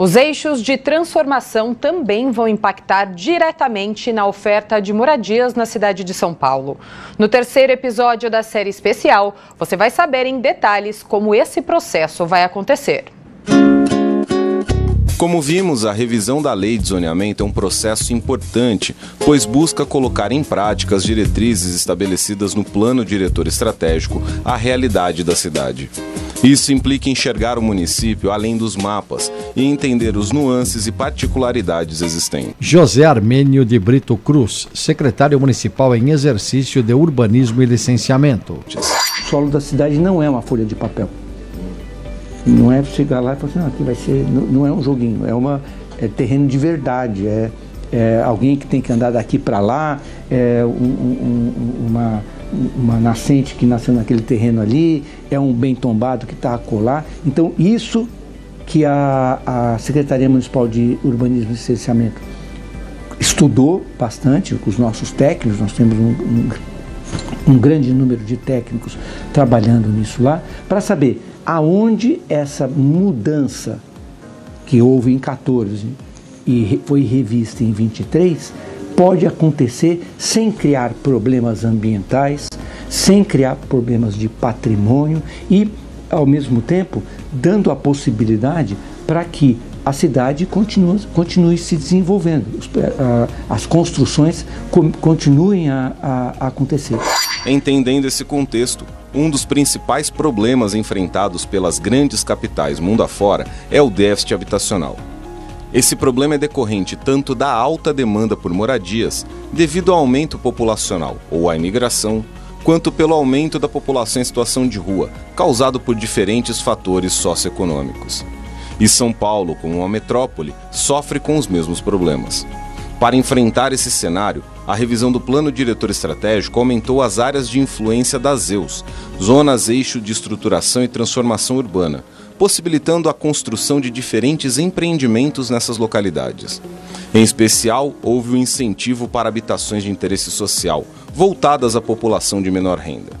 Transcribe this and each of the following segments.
Os eixos de transformação também vão impactar diretamente na oferta de moradias na cidade de São Paulo. No terceiro episódio da série especial, você vai saber em detalhes como esse processo vai acontecer. Como vimos, a revisão da lei de zoneamento é um processo importante, pois busca colocar em prática as diretrizes estabelecidas no plano diretor estratégico à realidade da cidade. Isso implica enxergar o município além dos mapas e entender os nuances e particularidades existentes. José Armênio de Brito Cruz, secretário municipal em exercício de urbanismo e licenciamento. O solo da cidade não é uma folha de papel. Não é chegar lá e falar assim, não, aqui vai ser. Não, não é um joguinho, é uma é terreno de verdade. É, é alguém que tem que andar daqui para lá, é um, um, uma, uma nascente que nasceu naquele terreno ali, é um bem tombado que está a colar. Então, isso que a, a Secretaria Municipal de Urbanismo e Licenciamento estudou bastante com os nossos técnicos, nós temos um, um, um grande número de técnicos trabalhando nisso lá, para saber aonde essa mudança que houve em 14 e foi revista em 23 pode acontecer sem criar problemas ambientais, sem criar problemas de patrimônio e, ao mesmo tempo, dando a possibilidade para que a cidade continue, continue se desenvolvendo, as construções continuem a, a acontecer. Entendendo esse contexto, um dos principais problemas enfrentados pelas grandes capitais mundo afora é o déficit habitacional. Esse problema é decorrente tanto da alta demanda por moradias, devido ao aumento populacional ou à imigração, quanto pelo aumento da população em situação de rua, causado por diferentes fatores socioeconômicos. E São Paulo, como uma metrópole, sofre com os mesmos problemas. Para enfrentar esse cenário, a revisão do Plano Diretor Estratégico aumentou as áreas de influência das ZEUS, zonas eixo de estruturação e transformação urbana, possibilitando a construção de diferentes empreendimentos nessas localidades. Em especial, houve o um incentivo para habitações de interesse social, voltadas à população de menor renda.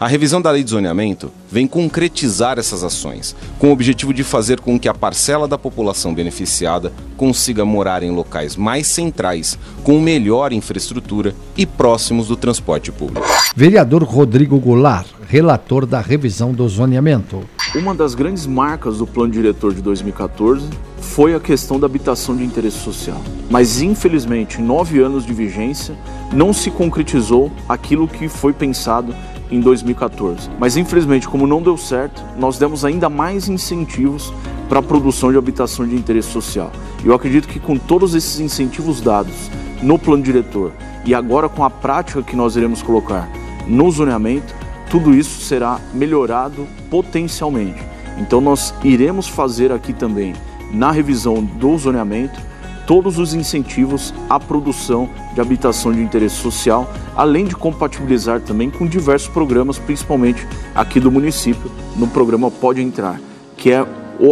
A revisão da lei de zoneamento vem concretizar essas ações, com o objetivo de fazer com que a parcela da população beneficiada consiga morar em locais mais centrais, com melhor infraestrutura e próximos do transporte público. Vereador Rodrigo Goulart, relator da revisão do zoneamento. Uma das grandes marcas do plano diretor de 2014 foi a questão da habitação de interesse social. Mas, infelizmente, em nove anos de vigência, não se concretizou aquilo que foi pensado em 2014. Mas infelizmente, como não deu certo, nós demos ainda mais incentivos para a produção de habitação de interesse social. Eu acredito que com todos esses incentivos dados no plano diretor e agora com a prática que nós iremos colocar no zoneamento, tudo isso será melhorado potencialmente. Então nós iremos fazer aqui também na revisão do zoneamento todos os incentivos à produção de habitação de interesse social, além de compatibilizar também com diversos programas, principalmente aqui do município, no programa Pode Entrar, que é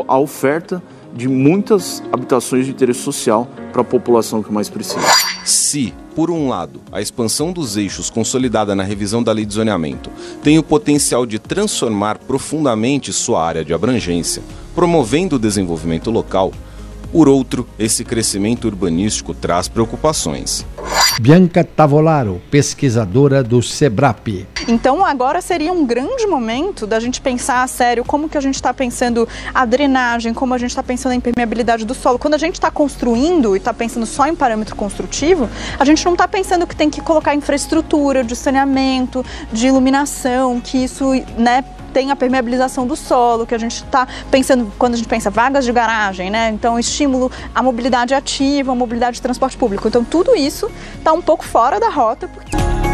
a oferta de muitas habitações de interesse social para a população que mais precisa. Se, por um lado, a expansão dos eixos consolidada na revisão da lei de zoneamento tem o potencial de transformar profundamente sua área de abrangência, promovendo o desenvolvimento local, por outro, esse crescimento urbanístico traz preocupações. Bianca Tavolaro, pesquisadora do SEBRAP. Então agora seria um grande momento da gente pensar a sério como que a gente está pensando a drenagem, como a gente está pensando a impermeabilidade do solo. Quando a gente está construindo e está pensando só em parâmetro construtivo, a gente não está pensando que tem que colocar infraestrutura de saneamento, de iluminação, que isso né, tem a permeabilização do solo, que a gente está pensando, quando a gente pensa vagas de garagem, né? Então, estímulo à mobilidade ativa, à mobilidade de transporte público. Então, tudo isso está um pouco fora da rota. Porque...